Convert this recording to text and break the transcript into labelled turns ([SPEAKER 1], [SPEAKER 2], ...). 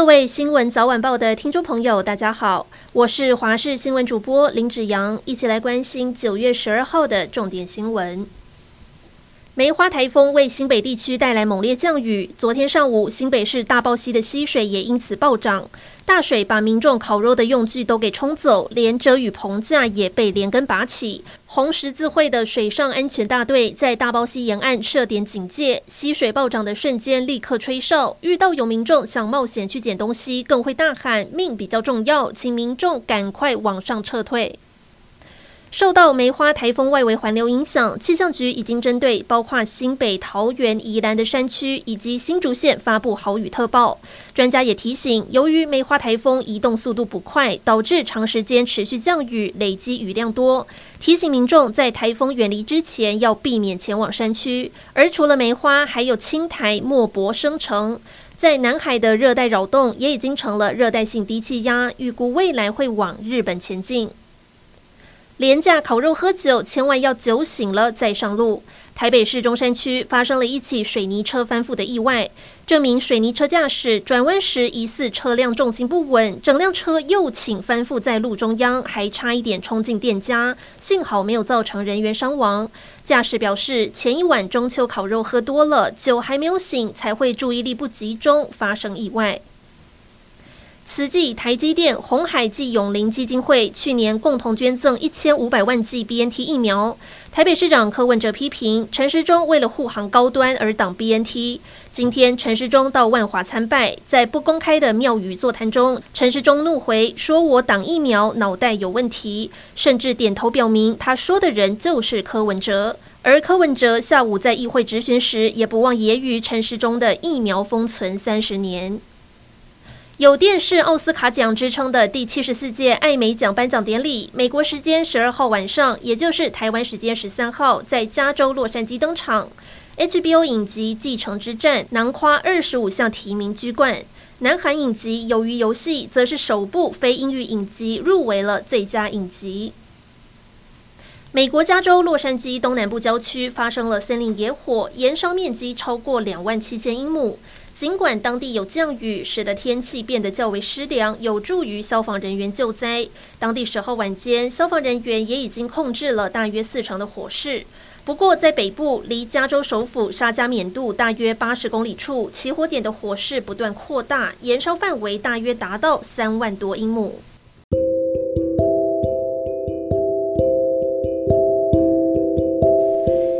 [SPEAKER 1] 各位新闻早晚报的听众朋友，大家好，我是华视新闻主播林子阳，一起来关心九月十二号的重点新闻。梅花台风为新北地区带来猛烈降雨。昨天上午，新北市大霸溪的溪水也因此暴涨，大水把民众烤肉的用具都给冲走，连遮雨棚架也被连根拔起。红十字会的水上安全大队在大霸溪沿岸设点警戒，溪水暴涨的瞬间立刻吹哨，遇到有民众想冒险去捡东西，更会大喊“命比较重要”，请民众赶快往上撤退。受到梅花台风外围环流影响，气象局已经针对包括新北、桃园、宜兰的山区以及新竹县发布豪雨特报。专家也提醒，由于梅花台风移动速度不快，导致长时间持续降雨，累积雨量多，提醒民众在台风远离之前要避免前往山区。而除了梅花，还有青台莫博生成，在南海的热带扰动也已经成了热带性低气压，预估未来会往日本前进。廉价烤肉喝酒，千万要酒醒了再上路。台北市中山区发生了一起水泥车翻覆的意外，这名水泥车驾驶转弯时疑似车辆重心不稳，整辆车右倾翻覆在路中央，还差一点冲进店家，幸好没有造成人员伤亡。驾驶表示，前一晚中秋烤肉喝多了，酒还没有醒，才会注意力不集中，发生意外。慈济、台积电、鸿海暨永龄基金会去年共同捐赠一千五百万剂 BNT 疫苗。台北市长柯文哲批评陈时中为了护航高端而挡 BNT。今天陈时中到万华参拜，在不公开的庙宇座谈中，陈时中怒回说：“我挡疫苗脑袋有问题。”甚至点头表明他说的人就是柯文哲。而柯文哲下午在议会质询时，也不忘揶揄陈时中的疫苗封存三十年。有电视奥斯卡奖之称的第七十四届艾美奖颁奖典礼，美国时间十二号晚上，也就是台湾时间十三号，在加州洛杉矶登场。HBO 影集《继承之战》囊括二十五项提名居冠，南韩影集《鱿鱼游戏》则是首部非英语影集入围了最佳影集。美国加州洛杉矶东南部郊区发生了森林野火，燃烧面积超过两万七千英亩。尽管当地有降雨，使得天气变得较为湿凉，有助于消防人员救灾。当地十号晚间，消防人员也已经控制了大约四成的火势。不过，在北部离加州首府沙加缅度大约八十公里处，起火点的火势不断扩大，燃烧范围大约达到三万多英亩。